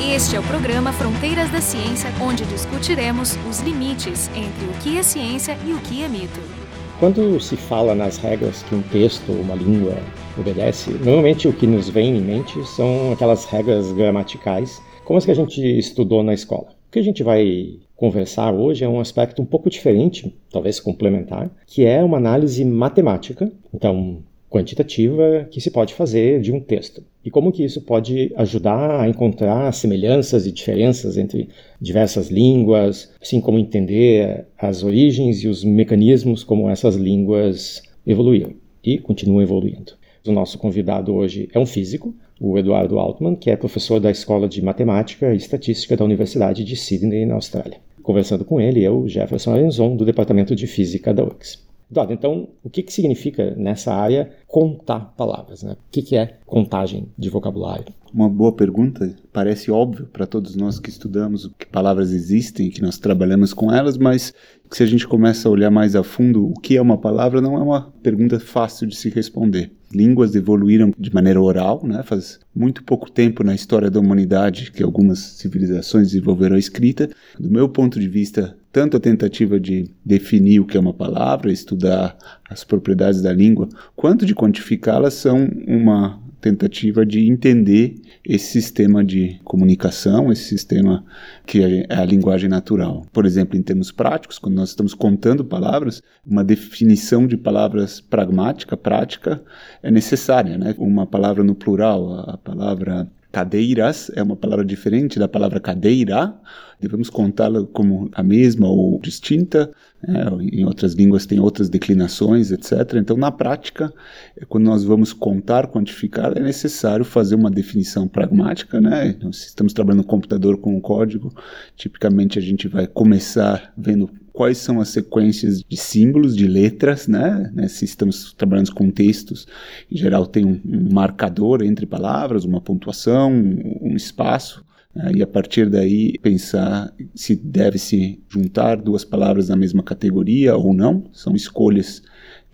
Este é o programa Fronteiras da Ciência, onde discutiremos os limites entre o que é ciência e o que é mito. Quando se fala nas regras que um texto ou uma língua obedece, normalmente o que nos vem em mente são aquelas regras gramaticais, como as que a gente estudou na escola. O que a gente vai conversar hoje é um aspecto um pouco diferente, talvez complementar, que é uma análise matemática. Então, quantitativa que se pode fazer de um texto. E como que isso pode ajudar a encontrar semelhanças e diferenças entre diversas línguas, assim como entender as origens e os mecanismos como essas línguas evoluíram e continuam evoluindo. O nosso convidado hoje é um físico, o Eduardo Altman, que é professor da Escola de Matemática e Estatística da Universidade de Sydney, na Austrália. Conversando com ele, eu, Jefferson Arenzon, do Departamento de Física da UX. Eduardo, então, o que, que significa nessa área contar palavras? Né? O que, que é contagem de vocabulário? Uma boa pergunta. Parece óbvio para todos nós que estudamos que palavras existem, que nós trabalhamos com elas, mas se a gente começa a olhar mais a fundo o que é uma palavra, não é uma pergunta fácil de se responder. Línguas evoluíram de maneira oral, né? faz muito pouco tempo na história da humanidade que algumas civilizações desenvolveram a escrita. Do meu ponto de vista, tanto a tentativa de definir o que é uma palavra, estudar as propriedades da língua, quanto de quantificá-las são uma tentativa de entender esse sistema de comunicação, esse sistema que é a linguagem natural. Por exemplo, em termos práticos, quando nós estamos contando palavras, uma definição de palavras pragmática, prática, é necessária. Né? Uma palavra no plural, a palavra cadeiras é uma palavra diferente da palavra cadeira, devemos contá-la como a mesma ou distinta. É, em outras línguas tem outras declinações, etc. Então, na prática, é, quando nós vamos contar, quantificar, é necessário fazer uma definição pragmática. Né? Então, se estamos trabalhando no computador com um código, tipicamente a gente vai começar vendo quais são as sequências de símbolos, de letras, né? né? Se estamos trabalhando com textos, em geral tem um, um marcador entre palavras, uma pontuação, um, um espaço. Né? E a partir daí pensar se deve se juntar duas palavras na mesma categoria ou não. São escolhas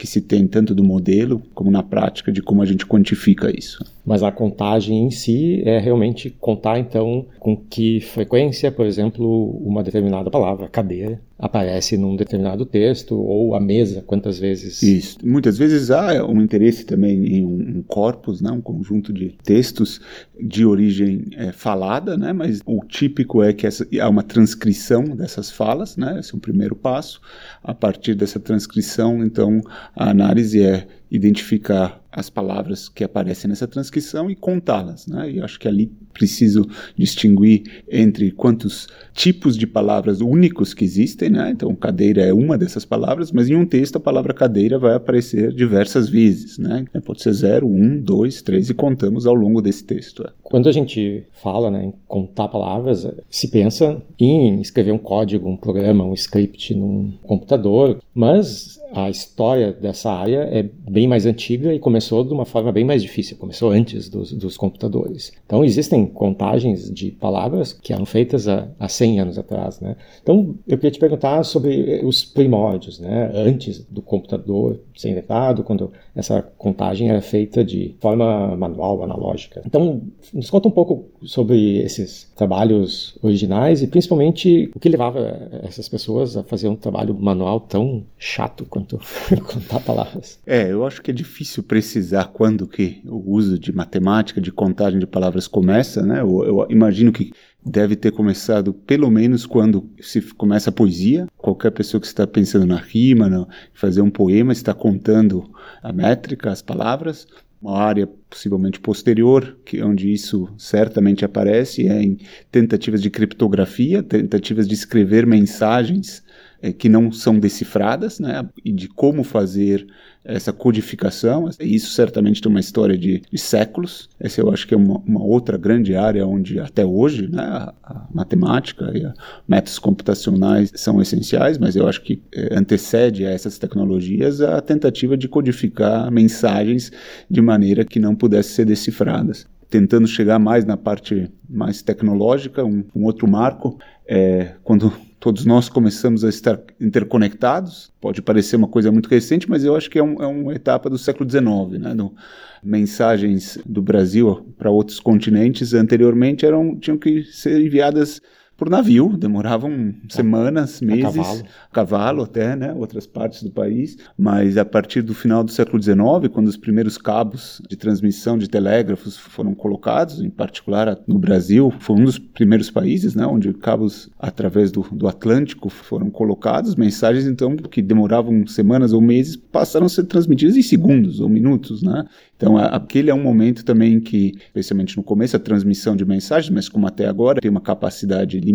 que se tem tanto do modelo como na prática de como a gente quantifica isso. Mas a contagem em si é realmente contar então com que frequência, por exemplo, uma determinada palavra, cadeira, aparece num determinado texto, ou a mesa, quantas vezes. Isso. Muitas vezes há um interesse também em um corpus, né, um conjunto de textos de origem é, falada, né, mas o típico é que essa, há uma transcrição dessas falas, né, esse é o primeiro passo. A partir dessa transcrição, então, a análise é identificar as palavras que aparecem nessa transcrição e contá-las. Né? E acho que ali preciso distinguir entre quantos tipos de palavras únicos que existem. Né? Então, cadeira é uma dessas palavras, mas em um texto a palavra cadeira vai aparecer diversas vezes. Né? Pode ser zero, um, dois, três e contamos ao longo desse texto. Quando a gente fala né, em contar palavras, se pensa em escrever um código, um programa, um script num computador, mas a história dessa área é bem mais antiga e começou de uma forma bem mais difícil, começou antes dos, dos computadores. Então existem contagens de palavras que eram feitas há, há 100 anos atrás. Né? Então eu queria te perguntar sobre os primórdios, né? antes do computador ser inventado, quando essa contagem era feita de forma manual, analógica. Então nos conta um pouco sobre esses trabalhos originais e principalmente o que levava essas pessoas a fazer um trabalho manual tão chato quanto contar palavras. É, eu acho que é difícil precisar quando que o uso de matemática, de contagem de palavras começa, né? Eu, eu imagino que deve ter começado pelo menos quando se começa a poesia. Qualquer pessoa que está pensando na rima, no, fazer um poema, está contando a métrica, as palavras. Uma área possivelmente posterior, que onde isso certamente aparece, é em tentativas de criptografia, tentativas de escrever mensagens que não são decifradas, né, e de como fazer essa codificação. Isso certamente tem uma história de, de séculos. Essa eu acho que é uma, uma, outra grande área onde até hoje né, a, a matemática e a métodos computacionais são essenciais, mas eu acho que é, antecede a essas tecnologias a tentativa de codificar mensagens de maneira que não pudessem ser decifradas tentando chegar mais na parte mais tecnológica, um, um outro marco é quando todos nós começamos a estar interconectados. Pode parecer uma coisa muito recente, mas eu acho que é, um, é uma etapa do século XIX, né? Mensagens do Brasil para outros continentes anteriormente eram tinham que ser enviadas por navio, demoravam semanas, meses, a cavalo. cavalo até, né, outras partes do país, mas a partir do final do século XIX, quando os primeiros cabos de transmissão de telégrafos foram colocados, em particular no Brasil, foi um dos primeiros países, né, onde cabos através do, do Atlântico foram colocados, mensagens então que demoravam semanas ou meses passaram a ser transmitidas em segundos ou minutos, né? Então, aquele é um momento também que, especialmente no começo, a transmissão de mensagens, mas como até agora tem uma capacidade limitada,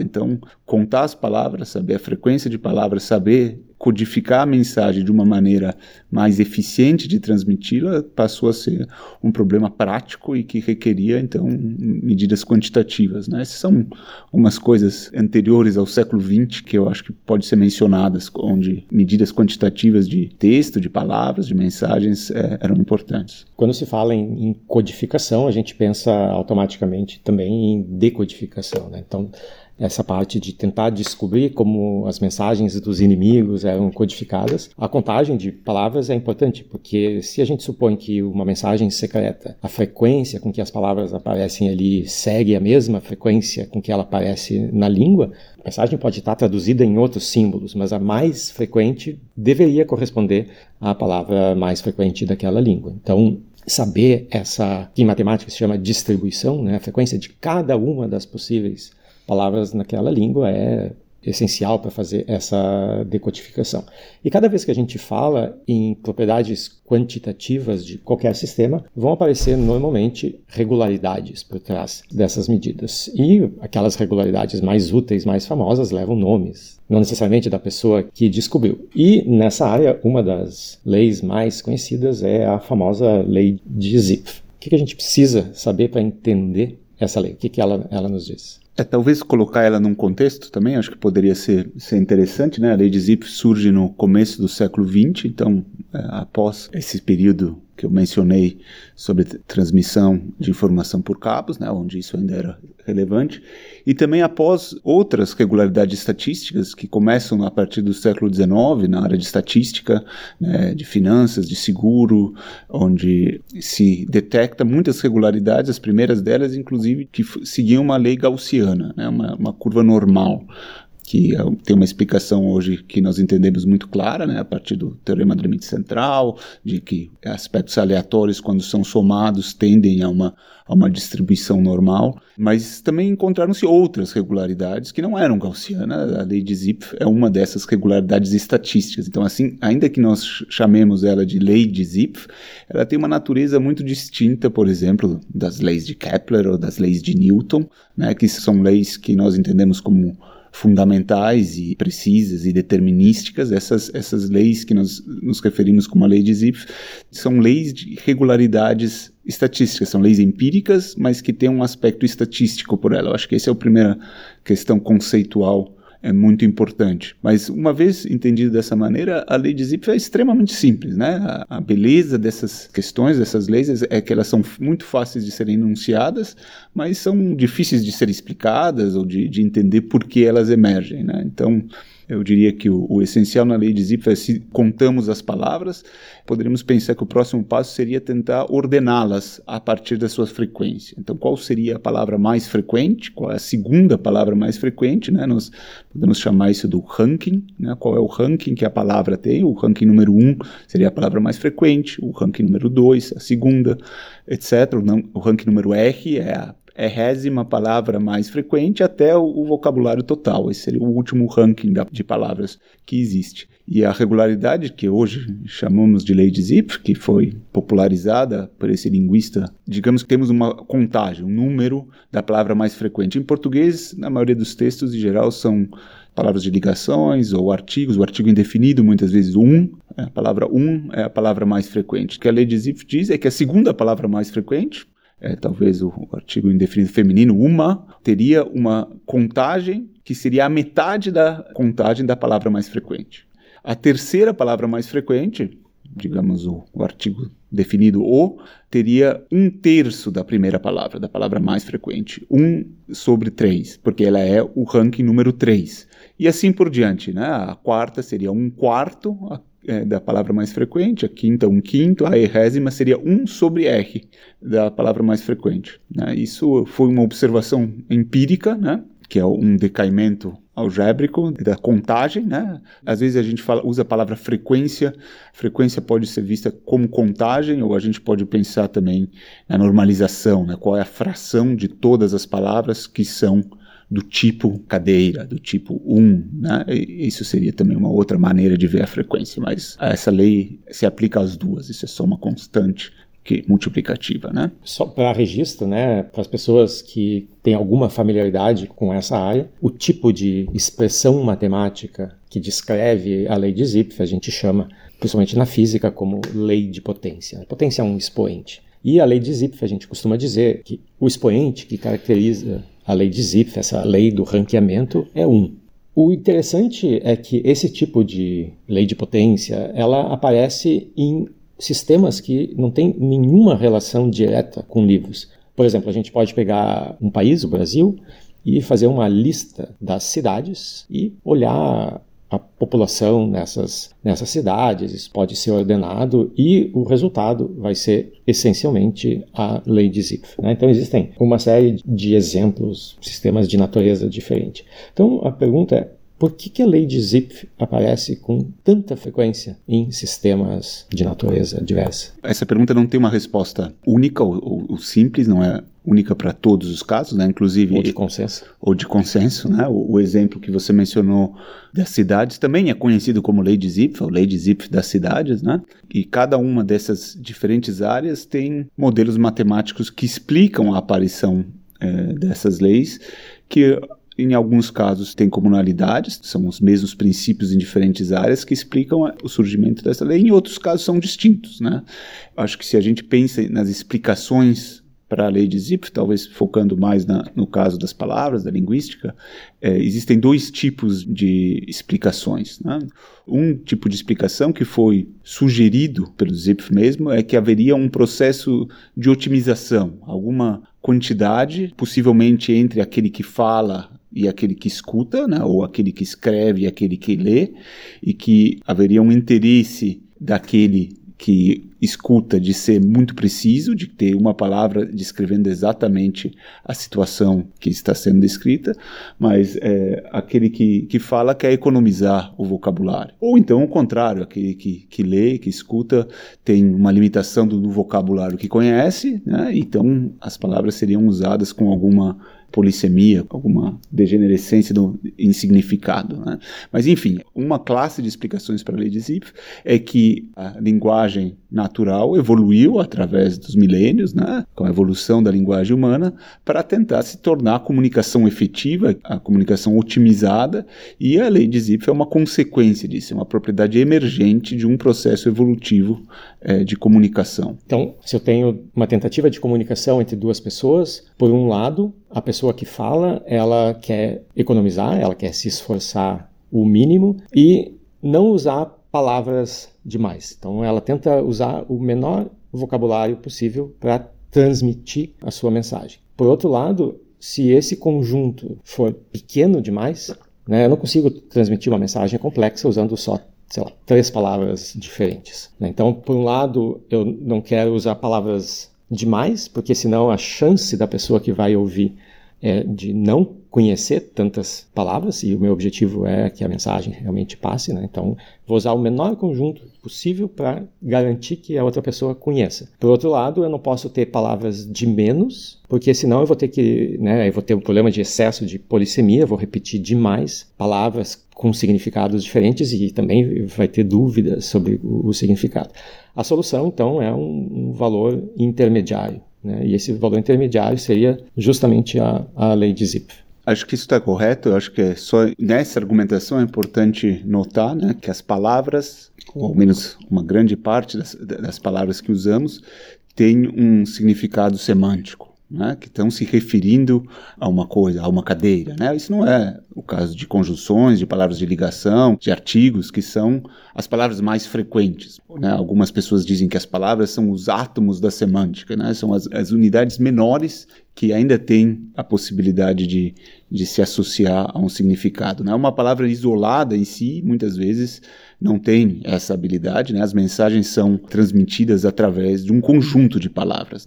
então contar as palavras, saber a frequência de palavras, saber codificar a mensagem de uma maneira mais eficiente de transmiti-la passou a ser um problema prático e que requeria então medidas quantitativas. Né? Essas são algumas coisas anteriores ao século XX que eu acho que pode ser mencionadas, onde medidas quantitativas de texto, de palavras, de mensagens é, eram importantes. Quando se fala em, em, codificação, a gente pensa automaticamente também em decodificação. Né? Então essa parte de tentar descobrir como as mensagens dos inimigos eram codificadas. A contagem de palavras é importante, porque se a gente supõe que uma mensagem secreta, a frequência com que as palavras aparecem ali segue a mesma frequência com que ela aparece na língua, a mensagem pode estar traduzida em outros símbolos, mas a mais frequente deveria corresponder à palavra mais frequente daquela língua. Então, saber essa, que em matemática se chama distribuição, né, a frequência de cada uma das possíveis palavras naquela língua é essencial para fazer essa decodificação. E cada vez que a gente fala em propriedades quantitativas de qualquer sistema, vão aparecer normalmente regularidades por trás dessas medidas. E aquelas regularidades mais úteis, mais famosas, levam nomes, não necessariamente da pessoa que descobriu. E nessa área, uma das leis mais conhecidas é a famosa lei de Zipf. O que a gente precisa saber para entender essa lei? O que ela, ela nos diz? É, talvez colocar ela num contexto também, acho que poderia ser, ser interessante, né? A lei de Zipf surge no começo do século XX, então, é, após esse período que eu mencionei sobre transmissão de informação por cabos, né, onde isso ainda era relevante, e também após outras regularidades estatísticas que começam a partir do século XIX na área de estatística, né, de finanças, de seguro, onde se detecta muitas regularidades, as primeiras delas, inclusive, que seguiam uma lei gaussiana, né, uma, uma curva normal, que é tem uma explicação hoje que nós entendemos muito clara, né, a partir do teorema do limite central, de que aspectos aleatórios, quando são somados, tendem a uma, a uma distribuição normal, mas também encontraram-se outras regularidades que não eram gaussianas, a lei de Zipf é uma dessas regularidades estatísticas. Então, assim, ainda que nós chamemos ela de lei de Zipf, ela tem uma natureza muito distinta, por exemplo, das leis de Kepler ou das leis de Newton, né, que são leis que nós entendemos como fundamentais e precisas e determinísticas, essas, essas leis que nós nos referimos como a lei de Zipf, são leis de regularidades estatísticas, são leis empíricas, mas que têm um aspecto estatístico por ela. Eu acho que essa é a primeira questão conceitual é muito importante. Mas uma vez entendido dessa maneira, a lei de Zipf é extremamente simples, né? A, a, beleza dessas questões, dessas leis, é que elas são muito fáceis de serem enunciadas, mas são difíceis de ser explicadas ou de, de entender por que elas emergem, né? Então, eu diria que o, o, essencial na lei de Zipf é se contamos as palavras, poderíamos pensar que o próximo passo seria tentar ordená-las a partir da sua frequência. Então, qual seria a palavra mais frequente? Qual é a segunda palavra mais frequente? Né? Nós podemos chamar isso do ranking. Né? Qual é o ranking que a palavra tem? O ranking número um seria a palavra mais frequente, o ranking número dois, a segunda, etc. O, o ranking número R é a é résima palavra mais frequente até o, o, vocabulário total. Esse seria o último ranking da, de palavras que existe. E a regularidade, que hoje chamamos de lei de Zipf, que foi popularizada por esse linguista, digamos que temos uma contagem, um número da palavra mais frequente. Em português, na maioria dos textos, em geral, são palavras de ligações ou artigos, o artigo indefinido, muitas vezes um, a palavra um é a palavra mais frequente. O que a lei de Zipf diz é que a segunda palavra mais frequente é, talvez o, artigo indefinido feminino, uma, teria uma contagem que seria a metade da contagem da palavra mais frequente. A terceira palavra mais frequente, digamos o, o artigo definido o, teria um terço da primeira palavra, da palavra mais frequente. Um sobre três, porque ela é o ranking número três. E assim por diante, né? A quarta seria um quarto é, da palavra mais frequente, a quinta um quinto, a errésima seria um sobre R da palavra mais frequente. Né? Isso foi uma observação empírica, né? que é um decaimento algébrico da contagem, né? Às vezes a gente fala, usa a palavra frequência. Frequência pode ser vista como contagem ou a gente pode pensar também na normalização, né? Qual é a fração de todas as palavras que são do tipo cadeira, do tipo 1, um, né? Isso seria também uma outra maneira de ver a frequência, mas essa lei se aplica às duas, isso é só uma constante que multiplicativa, né? Só para registro, né, para as pessoas que têm alguma familiaridade com essa área, o tipo de expressão matemática que descreve a lei de Zipf a gente chama, principalmente na física, como lei de potência. Potência é um expoente. E a lei de Zipf a gente costuma dizer que o expoente que caracteriza a lei de Zipf, essa lei do ranqueamento, é 1. Um. O interessante é que esse tipo de lei de potência, ela aparece em sistemas que não têm nenhuma relação direta com livros. Por exemplo, a gente pode pegar um país, o Brasil, e fazer uma lista das cidades e olhar a população nessas, nessas cidades, isso pode ser ordenado e o resultado vai ser essencialmente a lei de Zipf. Né? Então existem uma série de exemplos, sistemas de natureza diferente. Então a pergunta é, por que, que a lei de Zipf aparece com tanta frequência em sistemas de natureza diversa? Essa pergunta não tem uma resposta única ou, ou, ou simples, não é única para todos os casos, né? Inclusive ou de consenso. Ou de consenso, né? O, o, exemplo que você mencionou das cidades também é conhecido como lei de Zipf, ou lei de Zipf das cidades, né? E cada uma dessas diferentes áreas tem modelos matemáticos que explicam a aparição é, dessas leis que em alguns casos tem comunalidades, são os mesmos princípios em diferentes áreas que explicam o surgimento dessa lei, em outros casos são distintos. Né? Acho que se a gente pensa nas explicações para a lei de Zipf, talvez focando mais na, no caso das palavras, da linguística, é, existem dois tipos de explicações. Né? Um tipo de explicação que foi sugerido pelo Zipf mesmo é que haveria um processo de otimização, alguma quantidade, possivelmente entre aquele que fala e aquele que escuta, né, ou aquele que escreve e aquele que lê, e que haveria um interesse daquele que escuta de ser muito preciso, de ter uma palavra descrevendo exatamente a situação que está sendo descrita, mas é, aquele que, que fala quer economizar o vocabulário. Ou então o contrário, aquele que, que lê, que escuta, tem uma limitação do, do vocabulário que conhece, né? então as palavras seriam usadas com alguma polissemia, alguma degenerescência do, em significado. Né? Mas, enfim, uma classe de explicações para a lei de Zipf é que a linguagem natural evoluiu através dos milênios, né, com a evolução da linguagem humana, para tentar se tornar a comunicação efetiva, a comunicação otimizada, e a lei de Zipf é uma consequência disso, é uma propriedade emergente de um processo evolutivo é, de comunicação. Então, se eu tenho uma tentativa de comunicação entre duas pessoas, por um lado, a pessoa que fala, ela quer economizar, ela quer se esforçar o mínimo e não usar palavras demais. Então ela tenta usar o menor vocabulário possível para transmitir a sua mensagem. Por outro lado, se esse conjunto for pequeno demais, né, eu não consigo transmitir uma mensagem complexa usando só sei lá, três palavras diferentes. Né? Então, por um lado, eu não quero usar palavras demais, porque senão a chance da pessoa que vai ouvir é de não conhecer tantas palavras e o meu objetivo é que a mensagem realmente passe, né? Então, vou usar o menor conjunto possível para garantir que a outra pessoa conheça. Por outro lado, eu não posso ter palavras de menos, porque senão eu vou ter que, né, eu vou ter um problema de excesso de polissemia, vou repetir demais palavras com significados diferentes e também vai ter dúvidas sobre o, significado. A solução, então, é um, um valor intermediário. Né? E esse valor intermediário seria justamente a, a lei de Zipf. Acho que isso está correto. Eu acho que é só nessa argumentação é importante notar né, que as palavras, ou ao menos uma grande parte das, das palavras que usamos, tem um significado semântico. Né, que estão se referindo a uma coisa, a uma cadeira. Né? Isso não é o caso de conjunções, de palavras de ligação, de artigos, que são as palavras mais frequentes. Né? Algumas pessoas dizem que as palavras são os átomos da semântica, né? são as, as unidades menores que ainda têm a possibilidade de, de se associar a um significado. Né? Uma palavra isolada em si, muitas vezes, não tem essa habilidade. Né? As mensagens são transmitidas através de um conjunto de palavras.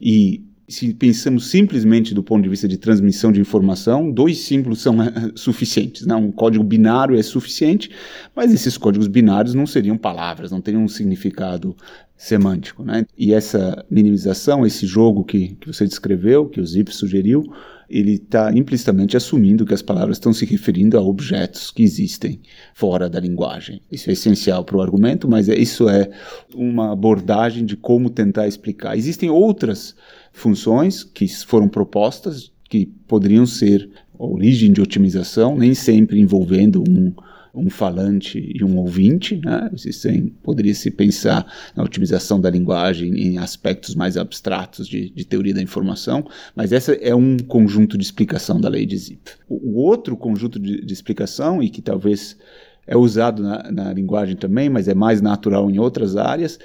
E se pensamos simplesmente do ponto de vista de transmissão de informação, dois símbolos são uh, suficientes. Né? Um código binário é suficiente, mas esses códigos binários não seriam palavras, não teriam um significado semântico. Né? E essa minimização, esse jogo que, que você descreveu, que o Zip sugeriu, ele está implicitamente assumindo que as palavras estão se referindo a objetos que existem fora da linguagem. Isso é essencial para o argumento, mas é, isso é uma abordagem de como tentar explicar. Existem outras funções que foram propostas que poderiam ser origem de otimização, nem sempre envolvendo um, um falante e um ouvinte, né? Existem, poderia se pensar na otimização da linguagem em aspectos mais abstratos de, de teoria da informação, mas essa é um conjunto de explicação da lei de Zip. O, o outro conjunto de, de, explicação, e que talvez é usado na, na linguagem também, mas é mais natural em outras áreas,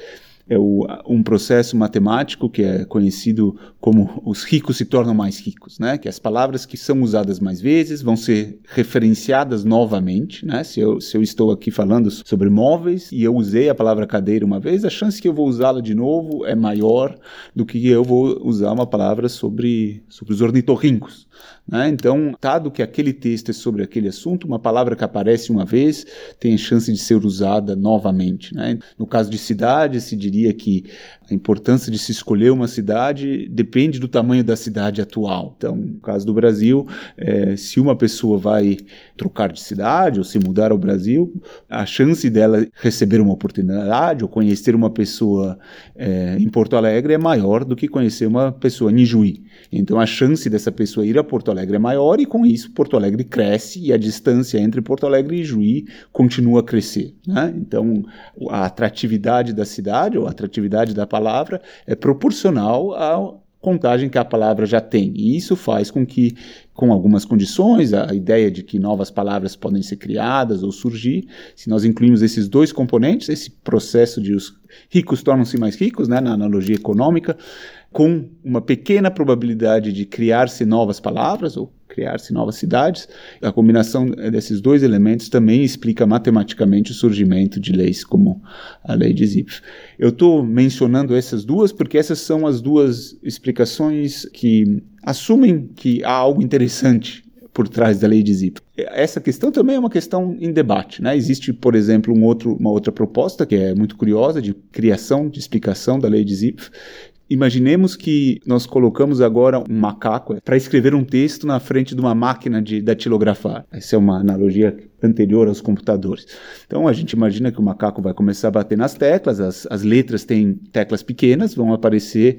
é o, um processo matemático que é conhecido como os ricos se tornam mais ricos, né? Que as palavras que são usadas mais vezes vão ser referenciadas novamente, né? Se eu, se eu estou aqui falando sobre móveis e eu usei a palavra cadeira uma vez, a chance que eu vou usá-la de novo é maior do que eu vou usar uma palavra sobre, sobre os ornitorrincos. Né? Então, dado que aquele texto é sobre aquele assunto, uma palavra que aparece uma vez tem a chance de ser usada novamente. Né? No caso de cidade, se diria que a importância de se escolher uma cidade depende do tamanho da cidade atual. Então, no caso do Brasil, é, se uma pessoa vai trocar de cidade ou se mudar ao Brasil, a chance dela receber uma oportunidade ou conhecer uma pessoa é, em Porto Alegre é maior do que conhecer uma pessoa em Juí. Então, a chance dessa pessoa ir a Porto Alegre é maior e, com isso, Porto Alegre cresce e a distância entre Porto Alegre e Juí continua a crescer. Né? Então, a atratividade da cidade ou a atratividade da palavra é proporcional à contagem que a palavra já tem. E isso faz com que, com algumas condições, a ideia de que novas palavras podem ser criadas ou surgir, se nós incluímos esses dois componentes, esse processo de os ricos tornam-se mais ricos, né, na analogia econômica, com uma pequena probabilidade de criar-se novas palavras ou criar-se novas cidades. A combinação desses dois elementos também explica matematicamente o surgimento de leis como a lei de Zipf. Eu estou mencionando essas duas porque essas são as duas explicações que assumem que há algo interessante por trás da lei de Zipf. Essa questão também é uma questão em debate. Né? Existe, por exemplo, um outro, uma outra proposta que é muito curiosa de criação, de explicação da lei de Zipf, Imaginemos que nós colocamos agora um macaco para escrever um texto na frente de uma máquina de datilografar. Essa é uma analogia anterior aos computadores. Então a gente imagina que o macaco vai começar a bater nas teclas, as, as letras têm teclas pequenas, vão aparecer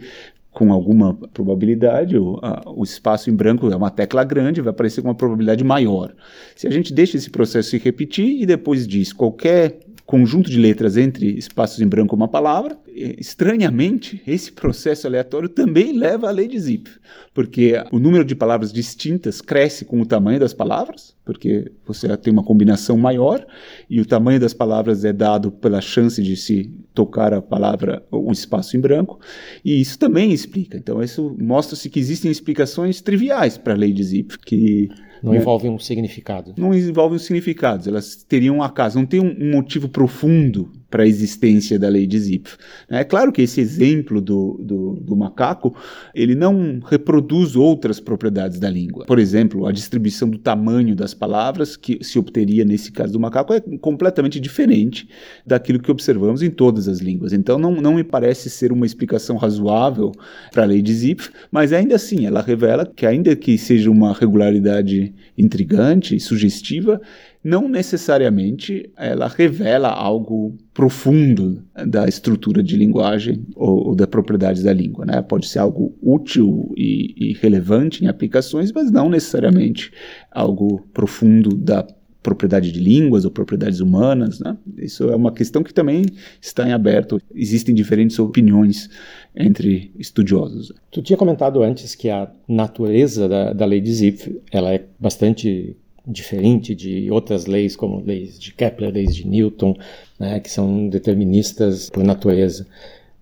com alguma probabilidade, o, a, o, espaço em branco é uma tecla grande, vai aparecer com uma probabilidade maior. Se a gente deixa esse processo se repetir e depois diz qualquer conjunto de letras entre espaços em branco uma palavra. Estranhamente, esse processo aleatório também leva à lei de Zipf, porque o número de palavras distintas cresce com o tamanho das palavras, porque você tem uma combinação maior e o tamanho das palavras é dado pela chance de se tocar a palavra um espaço em branco, e isso também explica. Então, isso mostra-se que existem explicações triviais para a lei de Zipf, que não né? envolvem um significado. Não envolvem significados, elas teriam um acaso, não tem um, um motivo profundo para a existência da lei de Zipf. É claro que esse exemplo do, do, do, macaco, ele não reproduz outras propriedades da língua. Por exemplo, a distribuição do tamanho das palavras que se obteria nesse caso do macaco é completamente diferente daquilo que observamos em todas as línguas. Então não, não me parece ser uma explicação razoável para a lei de Zipf, mas ainda assim ela revela que ainda que seja uma regularidade intrigante e sugestiva, não necessariamente ela revela algo profundo da estrutura de linguagem ou, ou da propriedade da língua. Né? Pode ser algo útil e, e relevante em aplicações, mas não necessariamente algo profundo da propriedade de línguas ou propriedades humanas. Né? Isso é uma questão que também está em aberto. Existem diferentes opiniões entre estudiosos. Tu tinha comentado antes que a natureza da, da lei de Zipf ela é bastante diferente de outras leis, como leis de Kepler, leis de Newton, né, que são deterministas por natureza.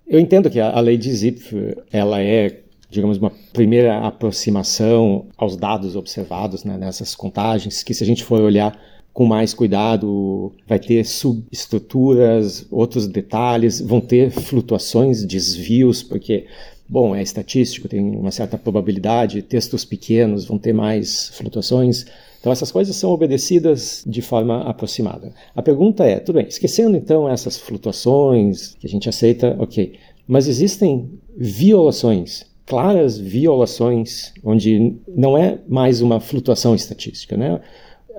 Eu entendo que a, a lei de Zipf ela é digamos, uma primeira aproximação aos dados observados né, nessas contagens, que se a gente for olhar com mais cuidado, vai ter subestruturas, outros detalhes, vão ter flutuações, desvios, porque, bom, é estatístico, tem uma certa probabilidade, textos pequenos vão ter mais flutuações. Então, essas coisas são obedecidas de forma aproximada. A pergunta é: tudo bem, esquecendo então essas flutuações que a gente aceita, ok, mas existem violações claras violações, onde não é mais uma flutuação estatística, né?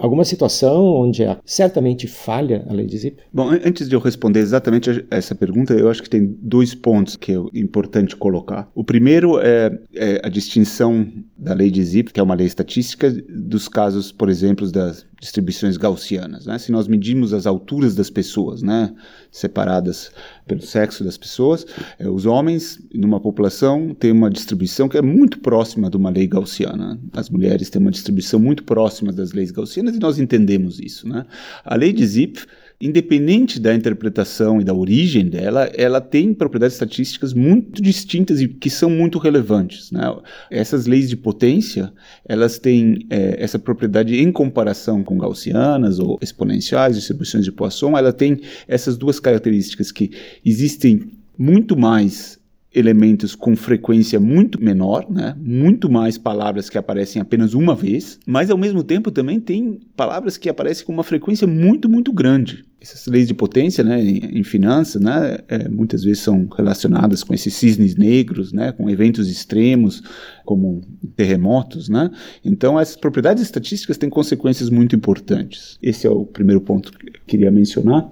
Alguma situação onde certamente falha a lei de Zip? Bom, antes de eu responder exatamente essa pergunta, eu acho que tem dois pontos que é importante colocar. O primeiro é, é a distinção da lei de Zip, que é uma lei estatística, dos casos, por exemplo, das distribuições gaussianas. Né? Se nós medimos as alturas das pessoas, né, separadas pelo sexo das pessoas, é, os homens, numa população, têm uma distribuição que é muito próxima de uma lei gaussiana. As mulheres têm uma distribuição muito próxima das leis gaussianas e nós entendemos isso. Né? A lei de Zipf independente da interpretação e da origem dela, ela tem propriedades estatísticas muito distintas e que são muito relevantes. Né? Essas leis de potência, elas têm é, essa propriedade em comparação com gaussianas ou exponenciais, distribuições de Poisson, ela tem essas duas características que existem muito mais elementos com frequência muito menor, né? muito mais palavras que aparecem apenas uma vez, mas ao mesmo tempo também tem palavras que aparecem com uma frequência muito, muito grande. Essas leis de potência né, em, em finanças né, é, muitas vezes são relacionadas com esses cisnes negros, né, com eventos extremos, como terremotos. Né? Então, essas propriedades estatísticas têm consequências muito importantes. Esse é o primeiro ponto que eu queria mencionar.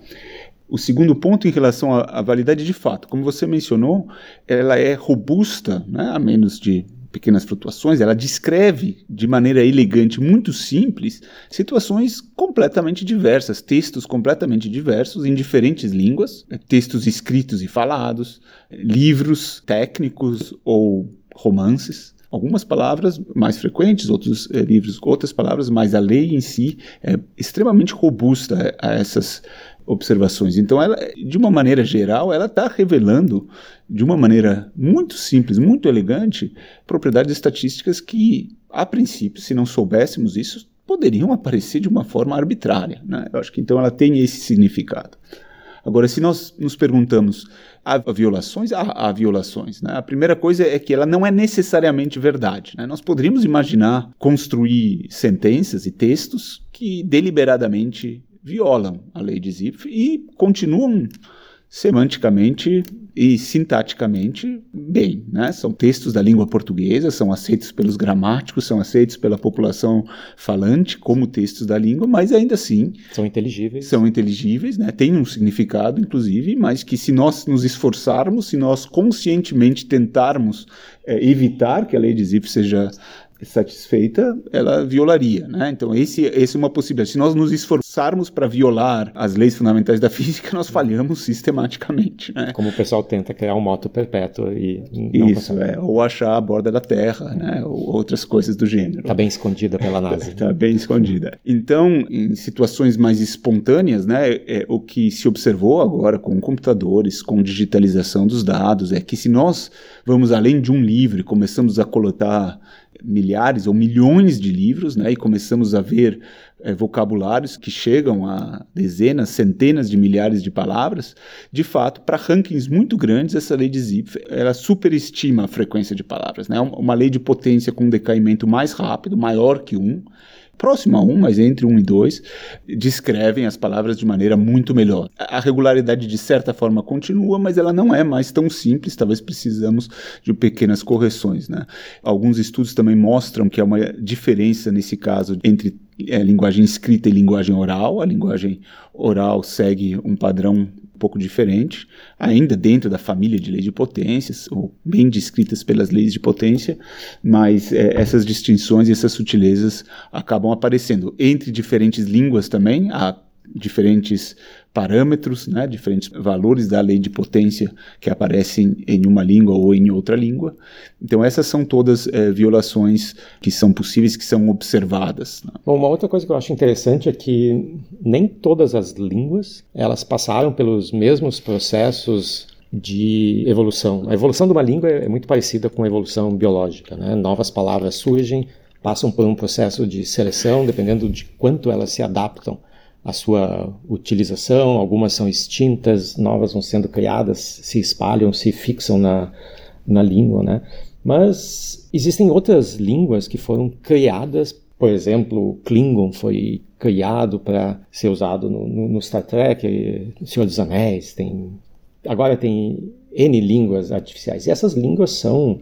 O segundo ponto em relação à, validade de fato, como você mencionou, ela é robusta, né, a menos de pequenas flutuações, ela descreve de maneira elegante, muito simples, situações completamente diversas, textos completamente diversos em diferentes línguas, né, textos escritos e falados, livros técnicos ou romances algumas palavras mais frequentes, outros é, livros, outras palavras, mas a lei em si é extremamente robusta a essas observações. Então, ela, de uma maneira geral, ela está revelando, de uma maneira muito simples, muito elegante, propriedades estatísticas que, a princípio, se não soubéssemos isso, poderiam aparecer de uma forma arbitrária. Né? Eu acho que então ela tem esse significado. Agora, se nós nos perguntamos, há violações? Há, há violações. Né? A primeira coisa é que ela não é necessariamente verdade. Né? Nós poderíamos imaginar construir sentenças e textos que deliberadamente violam a lei de Zipf e continuam semanticamente e sintaticamente bem. Né? São textos da língua portuguesa, são aceitos pelos gramáticos, são aceitos pela população falante como textos da língua, mas ainda assim. São inteligíveis. São inteligíveis, né? têm um significado, inclusive, mas que se nós nos esforçarmos, se nós conscientemente tentarmos é, evitar que a lei de Zipf seja satisfeita, ela violaria, né? Então esse, esse é uma possibilidade. Se nós nos esforçarmos para violar as leis fundamentais da física, nós falhamos sistematicamente, né? Como o pessoal tenta criar um moto perpétuo e isso é, ou achar a borda da Terra, né? Ou outras coisas do gênero. Está bem escondida pela NASA. Está bem escondida. Então, em situações mais espontâneas, né? É, o que se observou agora com computadores, com digitalização dos dados, é que se nós vamos além de um livro e começamos a coletar milhares ou milhões de livros, né, e começamos a ver é, vocabulários que chegam a dezenas, centenas de milhares de palavras, de fato, para rankings muito grandes, essa lei de Zipf ela superestima a frequência de palavras. Né? Uma lei de potência com um decaimento mais rápido, maior que um, próximo a um, mas entre um e dois, descrevem as palavras de maneira muito melhor. A regularidade, de certa forma, continua, mas ela não é mais tão simples, talvez precisamos de pequenas correções. Né? Alguns estudos também mostram que há uma diferença, nesse caso, entre é, linguagem escrita e linguagem oral. A linguagem oral segue um padrão pouco diferente, ainda dentro da família de leis de potências, ou bem descritas pelas leis de potência, mas é, essas distinções e essas sutilezas acabam aparecendo entre diferentes línguas também. Há diferentes parâmetros, né, diferentes valores da lei de potência que aparecem em uma língua ou em outra língua. Então essas são todas é, violações que são possíveis, que são observadas. Né? Bom, uma outra coisa que eu acho interessante é que nem todas as línguas elas passaram pelos mesmos processos de evolução. A evolução de uma língua é muito parecida com a evolução biológica. Né? Novas palavras surgem, passam por um processo de seleção, dependendo de quanto elas se adaptam a sua utilização, algumas são extintas, novas vão sendo criadas, se espalham, se fixam na, na língua, né? Mas existem outras línguas que foram criadas, por exemplo, o Klingon foi criado para ser usado no, no, no, Star Trek, Senhor dos Anéis, tem agora tem N línguas artificiais. E essas línguas são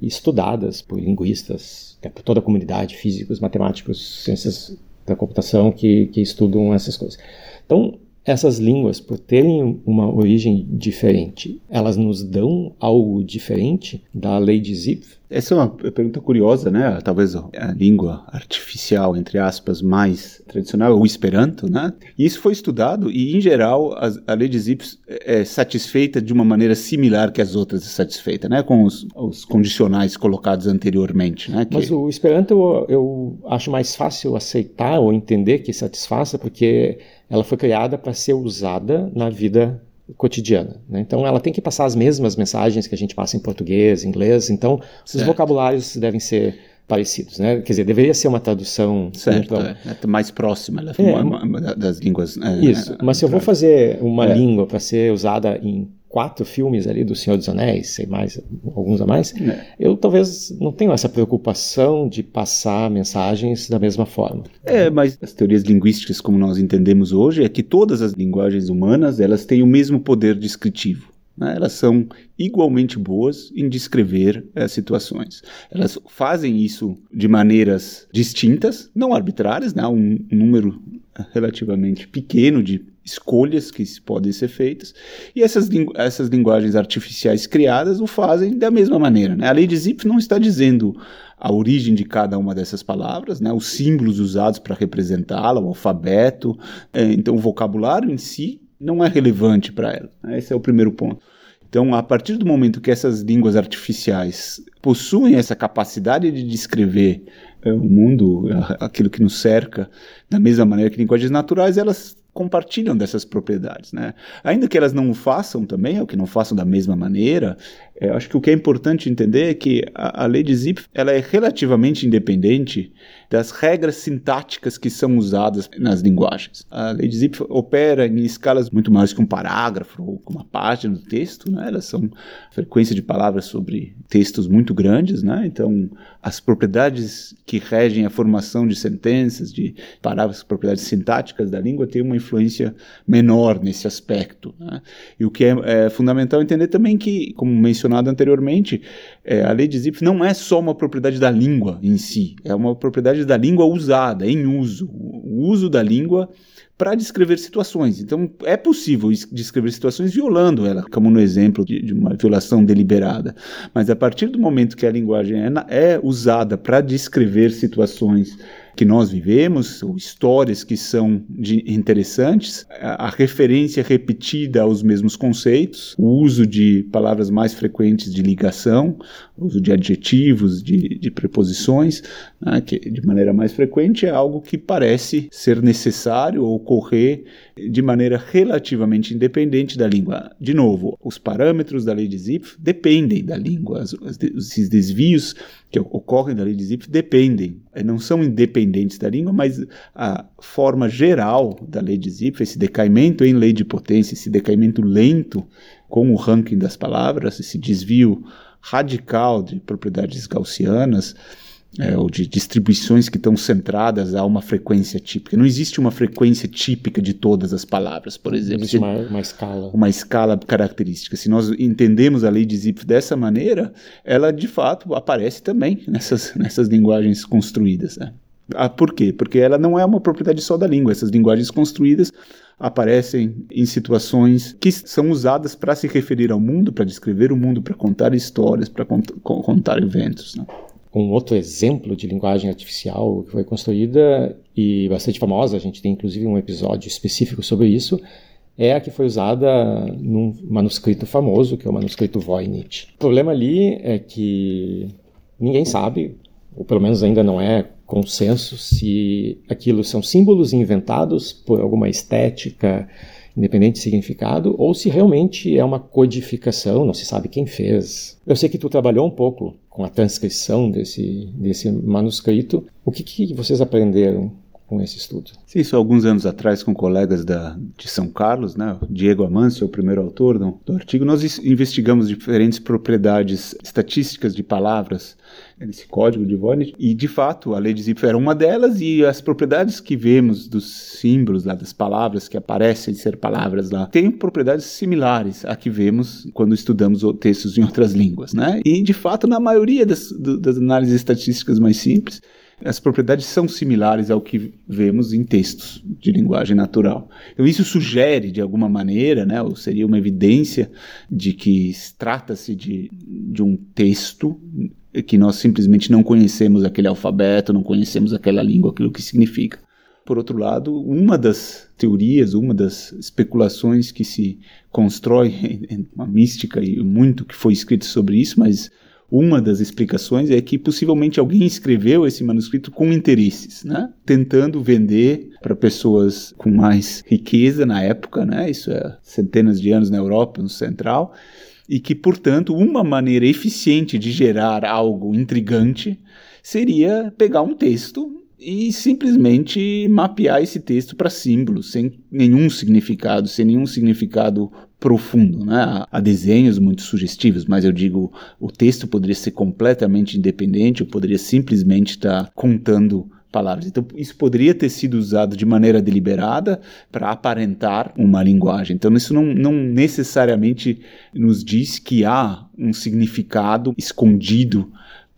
estudadas por linguistas, por toda a comunidade, físicos, matemáticos, ciências da computação que, que estudam essas coisas. Então, essas línguas, por terem uma origem diferente, elas nos dão algo diferente da lei de Zipf? Essa é uma pergunta curiosa, né? Talvez a língua artificial, entre aspas, mais tradicional, o Esperanto, né? E isso foi estudado e, em geral, a, a lei de Zipf é satisfeita de uma maneira similar que as outras é satisfeita, né? Com os, os condicionais colocados anteriormente, né? Que... Mas o Esperanto eu, eu acho mais fácil aceitar ou entender que satisfaça, porque ela foi criada para ser usada na vida cotidiana. Né? Então, ela tem que passar as mesmas mensagens que a gente passa em português, inglês. Então, certo. os vocabulários devem ser parecidos, né? Quer dizer, deveria ser uma tradução certo, é, é mais próxima é, uma, uma, das línguas. É, isso. Mas se eu vou fazer uma é. língua para ser usada em quatro filmes ali do Senhor dos Anéis, sei mais, alguns a mais, é. eu talvez não tenho essa preocupação de passar mensagens da mesma forma. É, mas as teorias linguísticas como nós entendemos hoje é que todas as linguagens humanas, elas têm o mesmo poder descritivo. Né? Elas são igualmente boas em descrever é, situações. Elas fazem isso de maneiras distintas, não arbitrárias, né? um, um número relativamente pequeno de escolhas que podem ser feitas, e essas, lingu essas linguagens artificiais criadas o fazem da mesma maneira. Né? A lei de Zipf não está dizendo a origem de cada uma dessas palavras, né? os símbolos usados para representá-la, o alfabeto, é, então o vocabulário em si não é relevante para ela. Né? Esse é o primeiro ponto. Então, a partir do momento que essas línguas artificiais possuem essa capacidade de descrever é, o mundo, aquilo que nos cerca, da mesma maneira que linguagens naturais, elas compartilham dessas propriedades, né? Ainda que elas não o façam também, ou que não façam da mesma maneira, é, acho que o que é importante entender é que a, a lei de Zipf ela é relativamente independente das regras sintáticas que são usadas nas linguagens. A lei de Zipf opera em escalas muito maiores que um parágrafo ou uma página do texto, né? elas são frequência de palavras sobre textos muito grandes, né? então as propriedades que regem a formação de sentenças, de palavras, propriedades sintáticas da língua têm uma influência menor nesse aspecto. Né? E o que é, é fundamental entender também que, como mencionado anteriormente, é, a lei de Zipf não é só uma propriedade da língua em si, é uma propriedade da língua usada, em uso. O uso da língua para descrever situações. Então, é possível descrever situações violando ela, como no exemplo de, de uma violação deliberada. Mas a partir do momento que a linguagem é, é usada para descrever situações que nós vivemos, ou histórias que são de, interessantes, a, referência repetida aos mesmos conceitos, o uso de palavras mais frequentes de ligação, o uso de adjetivos, de, de preposições, né, que de maneira mais frequente é algo que parece ser necessário ocorrer de maneira relativamente independente da língua. De novo, os parâmetros da lei de Zipf dependem da língua, esses desvios que ocorrem da lei de Zipf dependem, não são independentes da língua, mas a forma geral da lei de Zipf, esse decaimento em lei de potência, esse decaimento lento com o ranking das palavras, esse desvio radical de propriedades gaussianas, é, ou de distribuições que estão centradas a uma frequência típica. Não existe uma frequência típica de todas as palavras, por exemplo. Existe uma, uma escala. Uma escala característica. Se nós entendemos a lei de Zipf dessa maneira, ela de fato aparece também nessas, nessas linguagens construídas. Né? Ah, por quê? Porque ela não é uma propriedade só da língua. Essas linguagens construídas aparecem em situações que são usadas para se referir ao mundo, para descrever o mundo, para contar histórias, para cont contar eventos. Né? Um outro exemplo de linguagem artificial que foi construída e bastante famosa, a gente tem inclusive um episódio específico sobre isso, é a que foi usada num manuscrito famoso, que é o manuscrito Voynich. O problema ali é que ninguém sabe, ou pelo menos ainda não é consenso, se aquilo são símbolos inventados por alguma estética independente de significado, ou se realmente é uma codificação, não se sabe quem fez. Eu sei que tu trabalhou um pouco com a transcrição desse, desse manuscrito. O que, que vocês aprenderam com esse estudo. Sim, isso alguns anos atrás com colegas da, de São Carlos, né? Diego Amâncio, o primeiro autor do, do artigo, nós investigamos diferentes propriedades estatísticas de palavras nesse código de Voynich e de fato a lei de Zipf era uma delas e as propriedades que vemos dos símbolos lá das palavras que aparecem ser palavras lá têm propriedades similares a que vemos quando estudamos textos em outras línguas, né? E de fato na maioria das, das análises estatísticas mais simples as propriedades são similares ao que vemos em textos de linguagem natural. Então, isso sugere, de alguma maneira, né, ou seria uma evidência de que trata-se de, de um texto que nós simplesmente não conhecemos aquele alfabeto, não conhecemos aquela língua, aquilo que significa. Por outro lado, uma das teorias, uma das especulações que se constrói, uma mística e muito que foi escrito sobre isso, mas uma das explicações é que possivelmente alguém escreveu esse manuscrito com interesses, né? tentando vender para pessoas com mais riqueza na época, né? isso é centenas de anos na Europa, no Central, e que, portanto, uma maneira eficiente de gerar algo intrigante seria pegar um texto e simplesmente mapear esse texto para símbolos, sem nenhum significado, sem nenhum significado profundo. Né? Há desenhos muito sugestivos, mas eu digo, o texto poderia ser completamente independente, eu poderia simplesmente estar tá contando palavras. Então, isso poderia ter sido usado de maneira deliberada para aparentar uma linguagem. Então, isso não, não necessariamente nos diz que há um significado escondido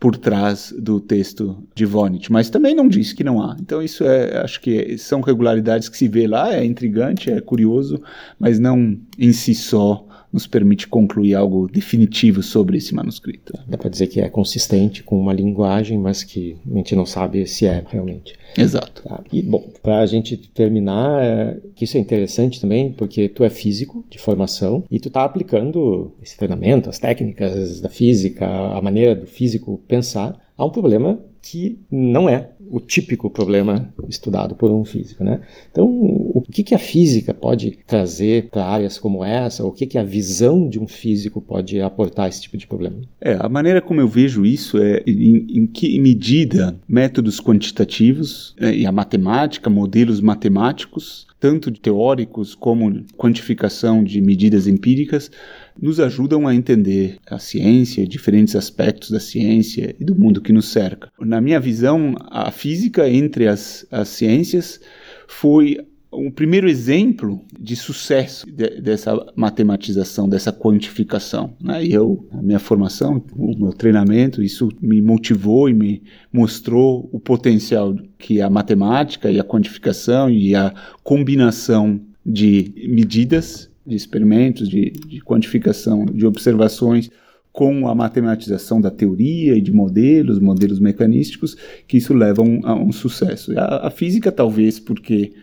por trás do texto de Vonnet, mas também não diz que não há. Então isso é, acho que são regularidades que se vê lá, é intrigante, é curioso, mas não em si só nos permite concluir algo definitivo sobre esse manuscrito. Dá para dizer que é consistente com uma linguagem, mas que a gente não sabe se é realmente. Exato. Tá. E, bom, para a gente terminar, é, que isso é interessante também, porque tu é físico de formação e tu está aplicando esse treinamento, as técnicas da física, a maneira do físico pensar a um problema que não é o típico problema estudado por um físico. Né? Então, o que, que a física pode trazer para áreas como essa? O que, que a visão de um físico pode aportar a esse tipo de problema? É, a maneira como eu vejo isso é em, em que medida métodos quantitativos é, e a matemática, modelos matemáticos, tanto teóricos como quantificação de medidas empíricas, nos ajudam a entender a ciência, diferentes aspectos da ciência e do mundo que nos cerca. Na minha visão, a física entre as, as ciências foi o primeiro exemplo de sucesso de, dessa matematização, dessa quantificação. Né? E eu, a minha formação, o meu treinamento, isso me motivou e me mostrou o potencial que a matemática e a quantificação e a combinação de medidas de experimentos, de, de quantificação, de observações com a matematização da teoria e de modelos, modelos mecanísticos, que isso leva um, a um sucesso. A, a, física, talvez, porque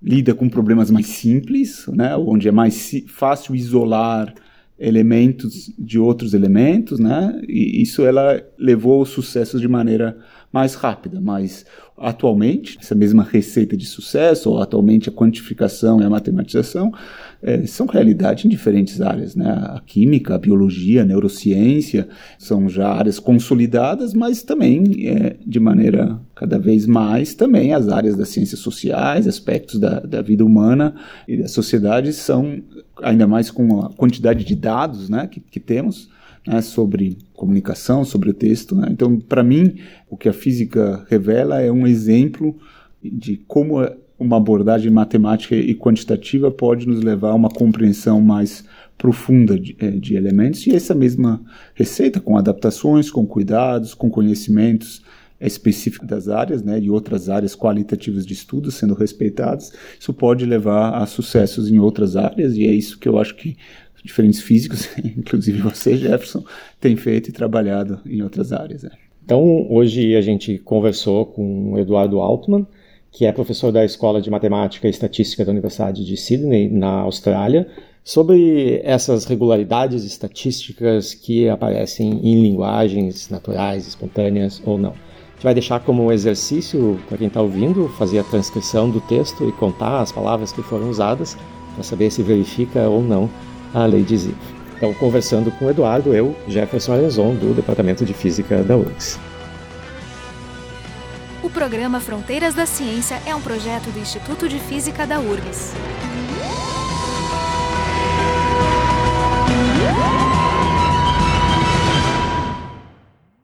lida com problemas mais simples, né, onde é mais fácil isolar elementos de outros elementos, né, e isso ela levou ao sucesso de maneira mais rápida, mas atualmente, essa mesma receita de sucesso, ou atualmente a quantificação e a matematização, é, são realidades em diferentes áreas. Né? A química, a biologia, a neurociência são já áreas consolidadas, mas também, é, de maneira cada vez mais, também as áreas das ciências sociais, aspectos da, da vida humana e da sociedade são, ainda mais com a quantidade de dados né, que, que temos, né, sobre comunicação, sobre o texto. Né? Então, para mim, o que a física revela é um exemplo de como uma abordagem matemática e quantitativa pode nos levar a uma compreensão mais profunda de, eh, de, elementos e essa mesma receita com adaptações, com cuidados, com conhecimentos é específico das áreas, né, e outras áreas qualitativas de estudo sendo respeitadas, isso pode levar a sucessos em outras áreas, e é isso que eu acho que diferentes físicos, inclusive você, Jefferson, tem feito e trabalhado em outras áreas. Né. Então, hoje a gente conversou com o Eduardo Altman, que é professor da Escola de Matemática e Estatística da Universidade de Sydney, na Austrália, sobre essas regularidades estatísticas que aparecem em linguagens naturais, espontâneas ou não. A gente vai deixar como exercício para quem está ouvindo fazer a transcrição do texto e contar as palavras que foram usadas para saber se verifica ou não a lei de Zipf. Então, conversando com o Eduardo, eu, Jefferson Arenzon, do Departamento de Física da URGS. O programa Fronteiras da Ciência é um projeto do Instituto de Física da URGS.